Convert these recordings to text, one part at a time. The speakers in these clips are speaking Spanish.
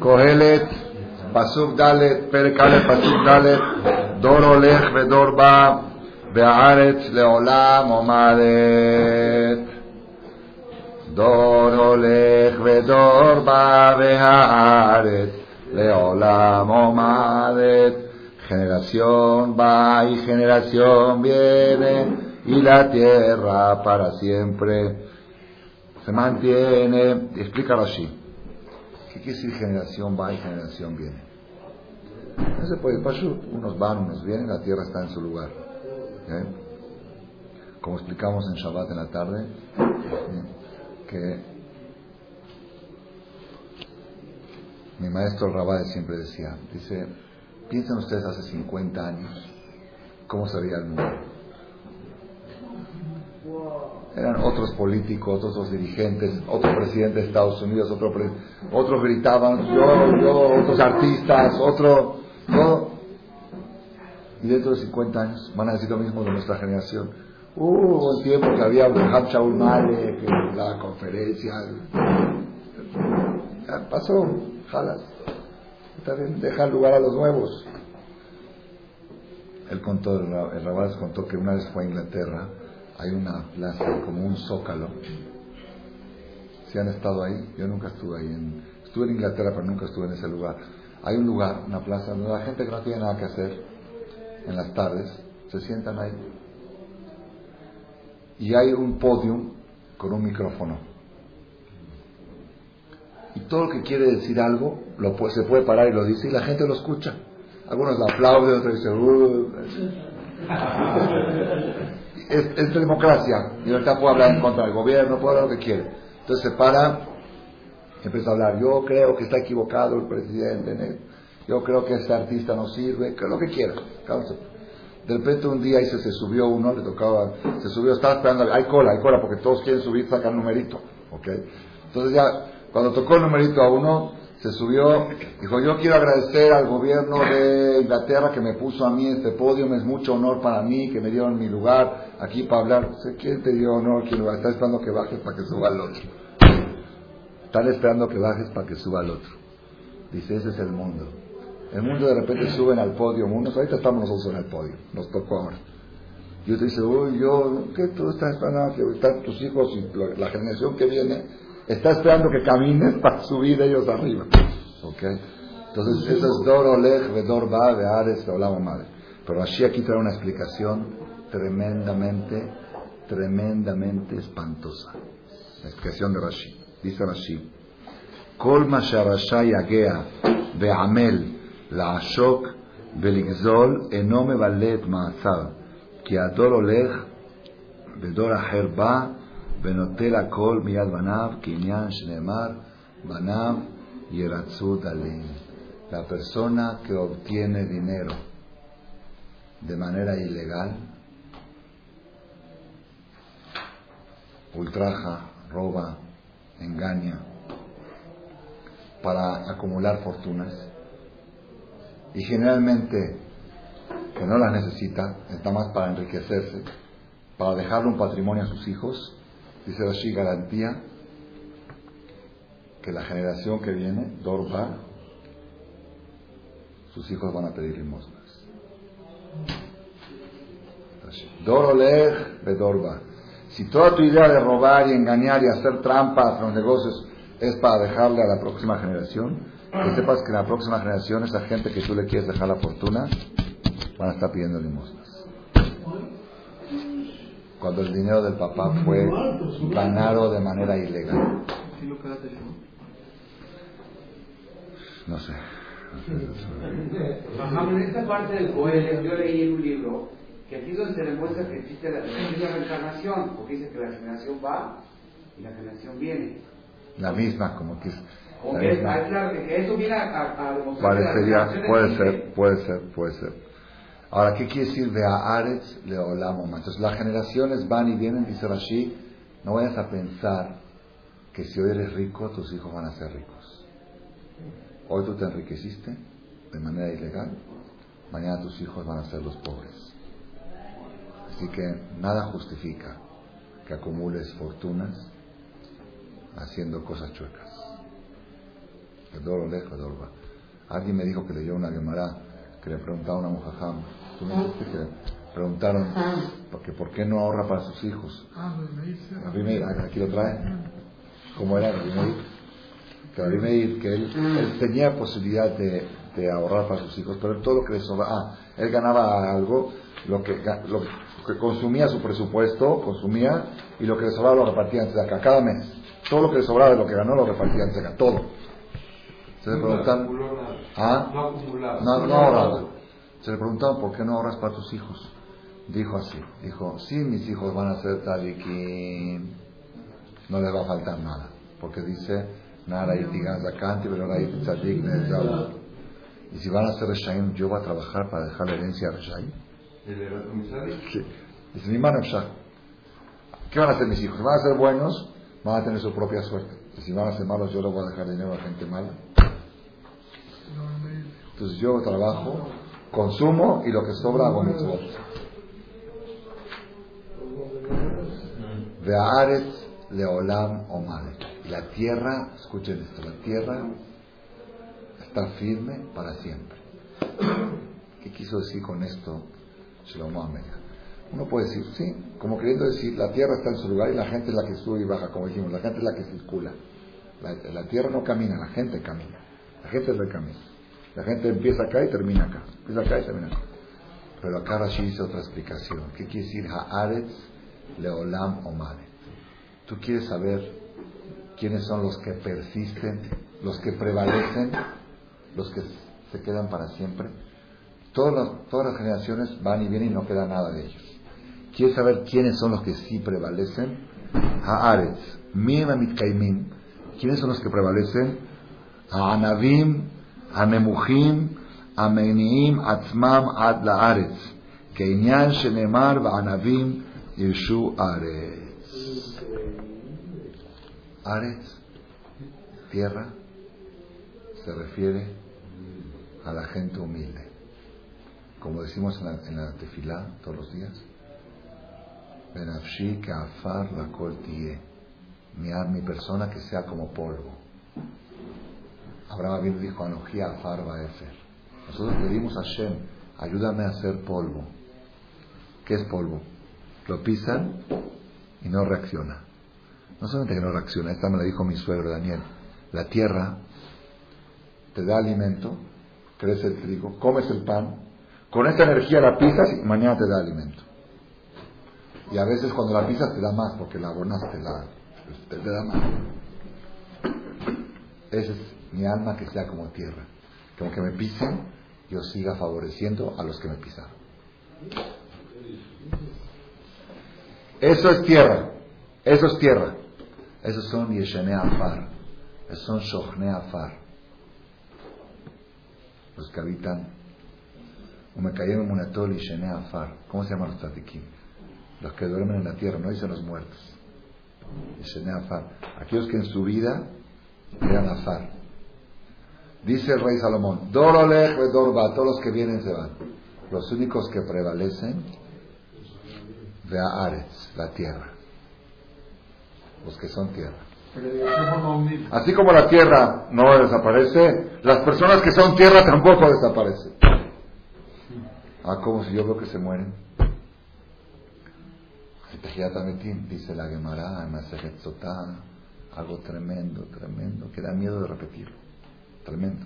Kohelet, Pasuk Dalet, Perkale Pasuk Dalet, Dor Olech Vedor Ba, Be'aretz Leolam Omadet. דור הולך ודור בא והארץ לעולם עומדת. Generación va y generación viene y la tierra para siempre se mantiene. Explícalo así. ¿Qué quiere decir generación va y generación viene? No se puede, unos van, unos vienen, la tierra está en su lugar. Como explicamos en Shabbat en la tarde, que mi maestro Rabade siempre decía, dice, piensen ustedes hace 50 años, ¿cómo sería el mundo? Eran otros políticos, otros dirigentes, otro presidente de Estados Unidos, otro otros gritaban, yo, yo, otros artistas, otro, Y dentro de 50 años van a decir lo mismo de nuestra generación Hubo un tiempo que había un Shaul Malek, la conferencia. Pasó, jalas. deja lugar a los nuevos. Él contó, el Rabás contó que una vez fue a Inglaterra, hay una plaza como un zócalo. Si han estado ahí, yo nunca estuve ahí. En, estuve en Inglaterra, pero nunca estuve en ese lugar. Hay un lugar, una plaza, donde la gente que no tiene nada que hacer en las tardes se sientan ahí y hay un podium con un micrófono. Y todo el que quiere decir algo lo se puede parar y lo dice y la gente lo escucha. Algunos lo aplauden, otros dicen, uh". es, democracia. Y ahorita puede hablar en contra del gobierno, puede hablar lo que quiere. Entonces se para empieza a hablar. Yo creo que está equivocado el presidente. Yo creo que este artista no sirve. Que lo que quiera. De repente un día se, se subió uno, le tocaba, se subió, estaba esperando, hay cola, hay cola, porque todos quieren subir, sacan numerito, ¿ok? Entonces ya, cuando tocó el numerito a uno, se subió, dijo, yo quiero agradecer al gobierno de Inglaterra que me puso a mí este podio, es mucho honor para mí, que me dieron mi lugar aquí para hablar. ¿Quién te dio honor? ¿Quién Está esperando que bajes para que suba al otro. Están esperando que bajes para que suba al otro. Dice, ese es el mundo. El mundo de repente suben al podio, unos, ahorita estamos nosotros en el podio, nos tocó ahora. Y te dice, uy, yo, ¿qué tú estás esperando? Que están tus hijos y la generación que viene Está esperando que camines para subir ellos arriba. ¿Ok? Entonces, eso es Dor Olej, Vedor Ba, Veares, Olama Madre. Pero así aquí trae una explicación tremendamente, tremendamente espantosa. La explicación de Rashi. Dice Rashi, Kol Masharasha Yagea, Beamel, La Ashok, Beligzol, Enome Valet Maazar, Ki Ador Olej, Vedor Aher Ba, Benotela Kol Miad Banav, Kinyan Shnemar, Banav Yeratzu Dalin. La persona que obtiene dinero de manera ilegal, ultraja, roba, engaña, para acumular fortunas, y generalmente que no las necesita, está más para enriquecerse, para dejarle un patrimonio a sus hijos, dice así garantía que la generación que viene, Dorba, sus hijos van a pedir limosnas. Dorolej Bedorba. Si toda tu idea de robar y engañar y hacer trampas en los negocios es para dejarle a la próxima generación, que sepas que en la próxima generación esa gente que tú le quieres dejar la fortuna van a estar pidiendo limosnas. Cuando el dinero del papá fue ganado de manera ilegal. No sé. En esta parte del Coelho yo leí en un libro que aquí es donde se demuestra que existe la, reencarnación, porque dice que la generación va y la generación viene. La misma, como que es Parecería, puede ser, puede ser, puede ser. Ahora, ¿qué quiere decir de Aretz Leolamo? Entonces, las generaciones van y vienen, dice Rashi, no vayas a pensar que si hoy eres rico, tus hijos van a ser ricos. Hoy tú te enriqueciste de manera ilegal, mañana tus hijos van a ser los pobres. Así que nada justifica que acumules fortunas haciendo cosas chuecas. Va. Alguien me dijo que leyó una Gemara que le preguntaba a una mujajam. Tú me dijiste que preguntaron porque por qué no ahorra para sus hijos. Meir, aquí lo trae. ¿Cómo era Meir? Que Meir, que él, él tenía posibilidad de, de ahorrar para sus hijos, pero todo lo que le sobraba, ah, él ganaba algo, lo que, lo que consumía su presupuesto, consumía, y lo que le sobraba lo repartía antes de acá, cada mes. Todo lo que le sobraba de lo que ganó lo repartía antes de acá, todo. Se le preguntan, ¿ah? No acumulado. No, no ahorraba. Se le preguntaban por qué no ahorras para tus hijos. Dijo así, dijo, sí, mis hijos van a ser taliquín, no les va a faltar nada, porque dice, nada y digan zakanti, pero nada y tzadik nezau". Y si van a ser reshaim, yo voy a trabajar para dejar la herencia a reshaim. Sí. Dice, mi mano ¿Qué van a hacer mis hijos? Si van a ser buenos, van a tener su propia suerte. Y si van a ser malos, yo les voy a dejar dinero a gente mala. Entonces yo trabajo, consumo y lo que sobra hago mitzvot. De Aretz Leolam Omade. Y la tierra, escuchen esto, la tierra está firme para siempre. ¿Qué quiso decir con esto Shlomo Amelech? Uno puede decir, sí, como queriendo decir, la tierra está en su lugar y la gente es la que sube y baja, como dijimos, la gente es la que circula. La, la tierra no camina, la gente camina. La gente es el camino. La gente empieza acá y termina acá. Empieza acá y termina acá. Pero acá Rashi hizo otra explicación. ¿Qué quiere decir Haaretz Leolam Omade? Tú quieres saber quiénes son los que persisten, los que prevalecen, los que se quedan para siempre. Todas las, generaciones van y vienen y no queda nada de ellos. ¿Quieres saber quiénes son los que sí prevalecen? Haaretz, Mim Mitkaimin. ¿Quiénes son los que prevalecen? Anavim, Anemuchim, Ameniim, Atzmam, Ad Laaretz. Keinyan Shenemar, Anavim, Yeshu Aretz. Aretz, tierra, se refiere a la gente humilde. Como decimos en la, en la tefilá todos los días, Benafshi que afar la kol tie. Mi, mi persona que sea como polvo. Abraham Avinu dijo, Anoji afar va Nosotros pedimos a Shem, ayúdame a hacer polvo. ¿Qué es polvo? Lo pisan y no reacciona. No solamente que no reacciona, esta me la dijo mi suegro Daniel. La tierra te da alimento, crece el trigo, comes el pan, con esta energía la pisas y mañana te da alimento. Y a veces cuando la pisas te da más porque la abonaste, la, te, da más. Esa es mi alma que sea como tierra. Que aunque me pisen, yo siga favoreciendo a los que me pisaron. Eso es tierra. Eso es tierra. Esos son Yeshene Afar. Esos son Shochne Afar. Los que habitan. Umekayem Munatol Yeshene Afar. ¿Cómo se llaman los tatikim? Los que duermen en la tierra, no dicen los muertos. Yeshene Afar. Aquellos que en su vida eran Afar. Dice el rey Salomón, Dorolech Dorba, todos los que vienen se van. Los únicos que prevalecen, de Aretz, la tierra. Los que son tierra. Así como la tierra no desaparece, las personas que son tierra tampoco desaparecen. Ah, como si yo veo que se mueren. Dice la Gemara, algo tremendo, tremendo, que da miedo de repetirlo. Tremendo.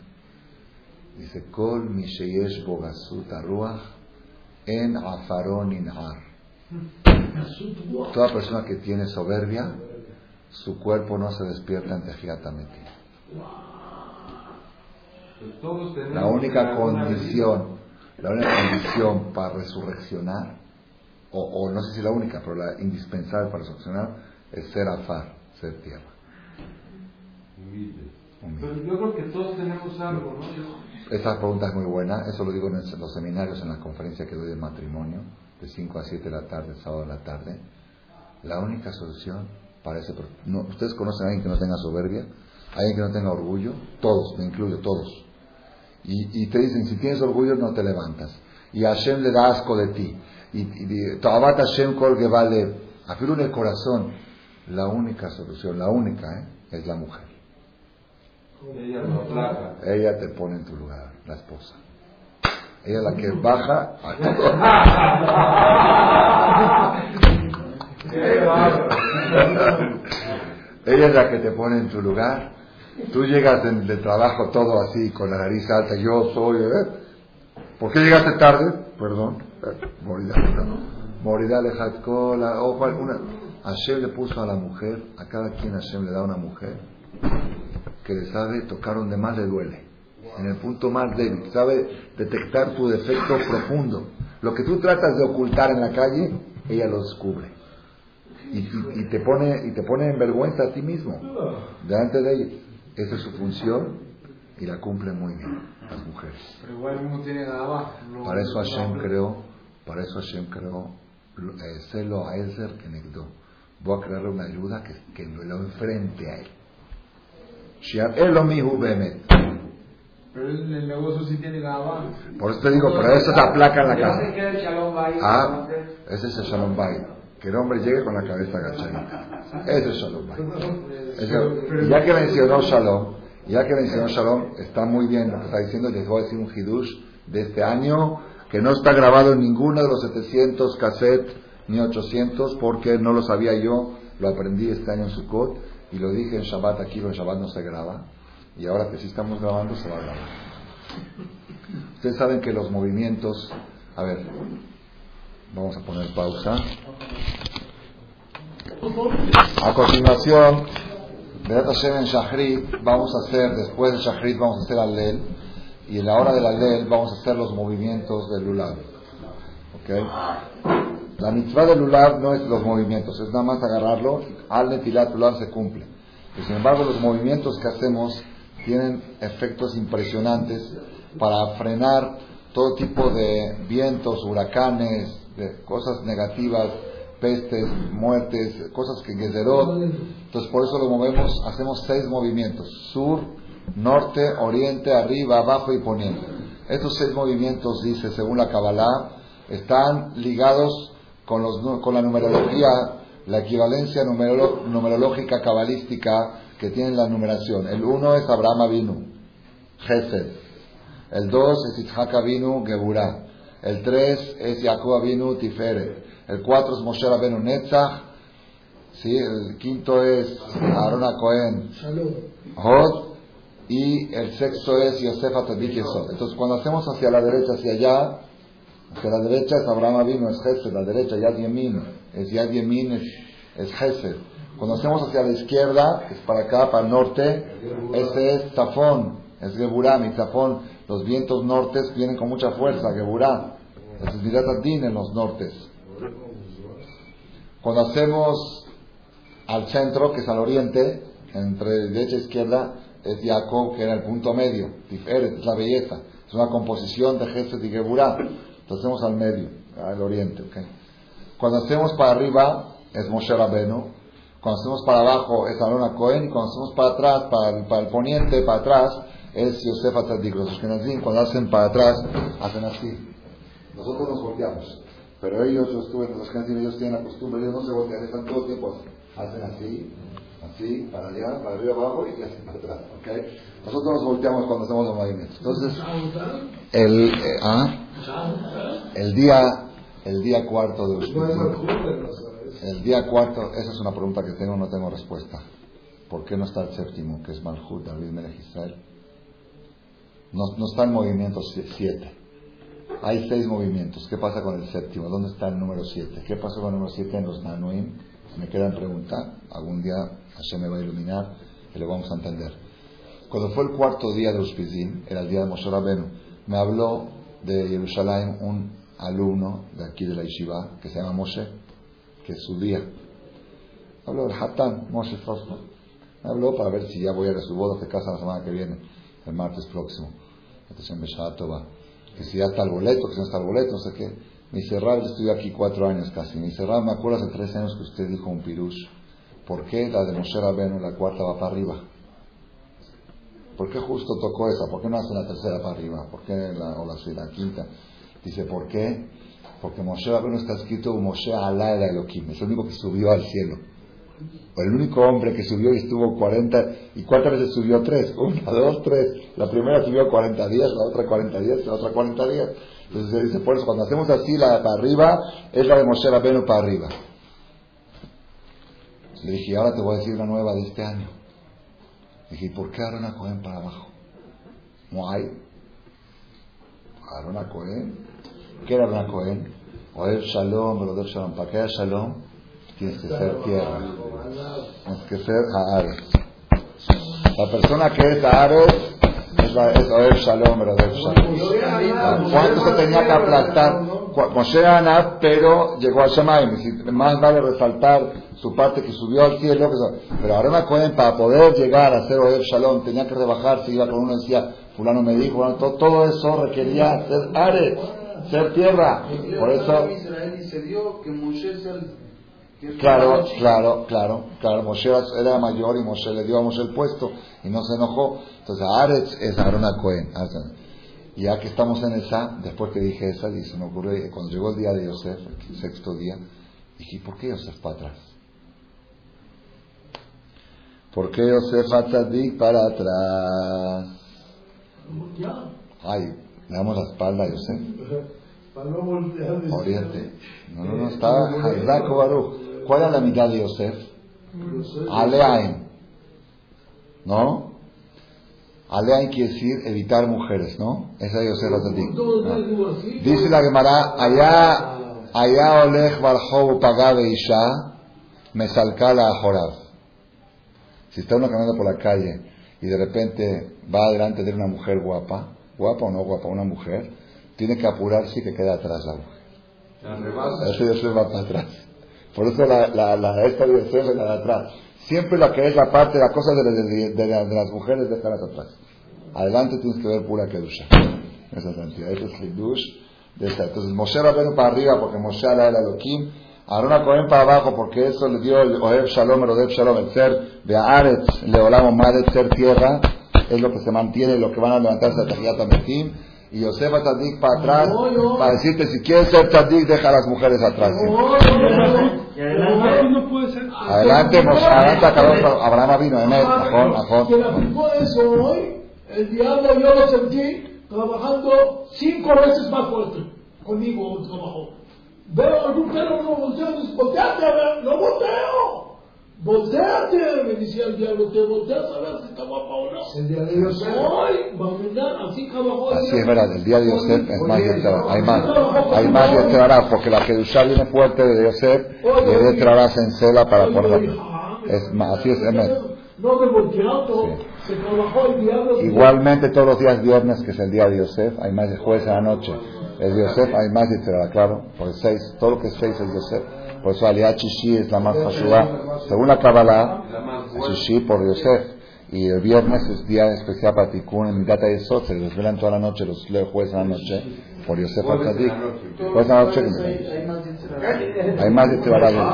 Dice, Kol misheyesh bogasut en afaron inhar. Toda persona que tiene soberbia, su cuerpo no se despierta en tejiatameti. La única condición, la única condición para resurreccionar, o, o, no sé si la única, pero la indispensable para resurreccionar, es ser afar, ser tierra. Humilde. Pero yo creo que todos tenemos algo, ¿no? Esa pregunta es muy buena, eso lo digo en los seminarios, en la conferencia que doy de matrimonio, de 5 a 7 de la tarde, sábado de la tarde. La única solución para ese no, ¿Ustedes conocen a alguien que no tenga soberbia? ¿Alguien que no tenga orgullo? Todos, me incluyo, todos. Y, y te dicen, si tienes orgullo no te levantas. Y Hashem le da asco de ti. Y Tabat Hashem kol vale Afirma el corazón. La única solución, la única, ¿eh? es la mujer. Ella te pone en tu lugar, la esposa. Ella es la que baja. Ella es la que te pone en tu lugar. Tú llegas de trabajo todo así, con la nariz alta. Yo soy. ¿eh? ¿Por qué llegaste tarde? Perdón. Eh, Morirá. Morirá. Hashem le puso a la mujer, a cada quien Hashem le da una mujer que le sabe tocar donde más le duele, en el punto más débil, sabe detectar tu defecto profundo. Lo que tú tratas de ocultar en la calle, ella lo descubre. Y, y, te pone y te pone en vergüenza a ti mismo delante de ella. Esa es su función y la cumple muy bien las mujeres. Pero igual uno tiene nada Para eso Hashem creó, para eso Hashem creó eh, celo a Ezer que negó. Voy a crearle una ayuda que, que lo enfrente a él. Pero el negocio sí tiene la Por eso te digo, pero eso se aplaca en la casa. Ah, ese es el Shalom Bay. Que el hombre llegue con la cabeza agachadita. Ese es Shalom Bay. Ya que mencionó Shalom, ya que mencionó Shalom, está muy bien lo que está diciendo. Les voy a decir un hidush de este año que no está grabado en ninguno de los 700 cassettes ni 800 porque no lo sabía yo, lo aprendí este año en Sukkot y lo dije en Shabbat, aquí en Shabbat no se graba, y ahora que sí estamos grabando se va a grabar. Ustedes saben que los movimientos, a ver, vamos a poner pausa. A continuación, en Shahrit, vamos a hacer, después de Shahrit vamos a hacer Allel, y en la hora del Allel vamos a hacer los movimientos del Lulav. ¿Ok? La mitzvah del lulav no es los movimientos, es nada más agarrarlo, al netilat se cumple. sin embargo, los movimientos que hacemos tienen efectos impresionantes para frenar todo tipo de vientos, huracanes, de cosas negativas, pestes, muertes, cosas que Gezerot. Entonces, por eso lo movemos, hacemos seis movimientos: sur, norte, oriente, arriba, abajo y poniente. Estos seis movimientos, dice según la Kabbalah, están ligados con, los, con la numerología, la equivalencia numerológica cabalística que tiene la numeración. El uno es Abraham Avinu, Gesed. El dos es Yitzhak Avinu, Geburah. El tres es Jacob Avinu, Tiferet. El cuatro es Moshe Rabenu, Netzach. ¿Sí? El quinto es Aaron Cohen, Hod. Y el sexto es Yosef Atadik Entonces, cuando hacemos hacia la derecha, hacia allá, Hacia la derecha es Abraham vino, es Gesed, la derecha Yad Yemin, es Yad Yemin, es, es. Cuando hacemos hacia la izquierda, es para acá, para el norte, ese es Zafón, es Geburah, mi Zafón, los vientos nortes vienen con mucha fuerza, Geburah, es Mirat en los nortes. Cuando hacemos al centro, que es al oriente, entre derecha e izquierda, es Jacob, que era el punto medio, es la belleza, es una composición de Gesed y Geburah. Lo hacemos al medio, al oriente. ¿okay? Cuando hacemos para arriba es Moshe Rabenu. Cuando hacemos para abajo es Aaron Cohen. Cuando hacemos para atrás, para el, para el poniente, para atrás, es Yosef Atzadik. Los Ashkenazim, cuando hacen para atrás, hacen así. Nosotros nos volteamos. Pero ellos, yo estuve en los Ashkenazim, ellos tienen la costumbre, ellos no se voltean, están todo el tiempo así. Hacen así, así, para allá, para arriba, abajo y hacen para atrás. ¿okay? Nosotros nos volteamos cuando hacemos los movimientos. Entonces, el, eh, ¿ah? El día, el día cuarto de el día cuarto, esa es una pregunta que tengo, no tengo respuesta. ¿Por qué no está el séptimo, que es Malhut, David Melech Israel? No, no está el movimiento siete. Hay seis movimientos. ¿Qué pasa con el séptimo? ¿Dónde está el número siete? ¿Qué pasa con el número siete en los Nanuim? Me quedan preguntar. Algún día Hashem me va a iluminar y lo vamos a entender. Cuando fue el cuarto día de Uspizim, era el día de Moshe Rabenu, me habló de Jerusalén un alumno de aquí de la Yeshiva que se llama Moshe, que es su día. Habló del Hatán, Moshe. Me habló para ver si ya voy a ir a su boda de casa la semana que viene, el martes próximo. Que si ya está el boleto, que si no está el boleto, no sé qué. Me dice, Rab, estuve aquí cuatro años casi. Me me acuerdo hace tres años que usted dijo un pirush. ¿Por qué la de Moshe Rabenu, la cuarta, va para arriba? ¿Por qué justo tocó esa? ¿Por qué no hace la tercera para arriba? ¿Por qué la, o la, quinta? Dice, ¿por qué? Porque Moshe Rabbeinu está escrito Moshe Alá era Elohim. Es el único que subió al cielo. El único hombre que subió y estuvo 40, ¿y cuántas veces subió? Tres, una, dos, tres. La primera subió 40 días, la otra 40 días, la otra 40 días. Entonces se dice, por eso cuando hacemos así, la para arriba, es la de Moshe Rabbeinu para arriba. Le dije, ahora te voy a decir una nueva de este año. Dije, ¿por qué Aaron Cohen para abajo? No hay. Aaron Cohen. ¿Qué era Aaron Cohen? Oer Shalom, Broder Shalom. Para haya Shalom, tienes que ser tierra. Tienes que ser Haaretz. La persona que es Haaretz es, Oer Shalom, Broder Shalom. ¿Cuánto se tenía que aplastar? Moshe Anat, pero llegó a Shemaim. Más vale resaltar su parte que subió al cielo. Que... Pero ahora Cohen, para poder llegar a ser Oer Shalom, tenía que rebajarse. Iba con uno y decía, Fulano me dijo, bueno, todo, todo, eso requería ser Ares, ser tierra. Por eso. Claro, claro, claro, claro. Moshe era mayor y Moshe le dio a Moshe el puesto y no se enojó. Entonces, Ares es Aarón Cohen. Y ya que estamos en esa, después que dije esa, y se me ocurrió, cuando llegó el día de Yosef, el sexto día, dije, ¿por qué Yosef para atrás? ¿Por qué Yosef Atzadik para atrás? Ay, le damos la espalda a Yosef. Oriente. No, no, no, estaba Hazako. ¿Cuál era la mitad de Yosef? Aleain. ¿No? Aleain quiere decir evitar mujeres, ¿no? Esa es Yosef Atzadik. Dice la Gemara, allá, allá Olech Barjob Pagabe Isha, Mesalkala Ajorab. Si está uno caminando por la calle y de repente va adelante de una mujer guapa, guapa o no guapa, una mujer, tiene que apurarse y que quede atrás la mujer. Ese Yosef va para atrás. Por eso la, la, la esta Yosef es la de atrás. Siempre la que es la parte, la cosa de, de, de, de las mujeres, déjalas atrás. Adelante tienes que ver pura kedusha. Esa santidad. Ese es de esta. Entonces Moshe Rabbeinu para arriba porque Moshe era el Elohim. Aaron Cohen para abajo porque eso le dio el Oev Shalom, el Oev Shalom, el ser de Aretz, le volamos Maret, ser tierra, es lo que se mantiene, lo que van a levantarse a Tajiyat Ametim. Y Yosef Tzadik para atrás, para decirte, si quieres ser Tzadik, deja a las mujeres atrás. Adelante, adelante, Abraham vino, Emet, Ajón, Ajón. Que la aplicó eso hoy, el diablo yo lo sentí trabajando cinco veces más fuerte conmigo trabajó. Veo algún perro no volteo, volteate a ver, no volteo. Volteate, me decía el diablo, te volteas a ver si está guapa o no. El día de Yosef. Hoy, va a mirar, así trabajó. Así es verdad, el día de Yosef es más Yetzirah. Hay más, hay más Yetzirah, porque la Kedushá viene fuerte de Yosef y el Yetzirah se encela para ponerla. Es más, así es Emet. No de volteado, se trabajó el diablo. Igualmente todos los días viernes, que es el día de Yosef, hay más de jueves a la noche. De Yosef hay más Yetzirah, claro, por el seis, todo lo que es seis es Yosef. Por eso Aliyah Chishi es la más Hashuvah. Según la Kabbalah, Chishi por Yosef. Y el viernes es día especial para Tikkun, en Midata y Sot, se los velan toda la noche, los jueves a la noche, por Yosef Al-Tadik. Jueves a la noche, hay más Yetzirah.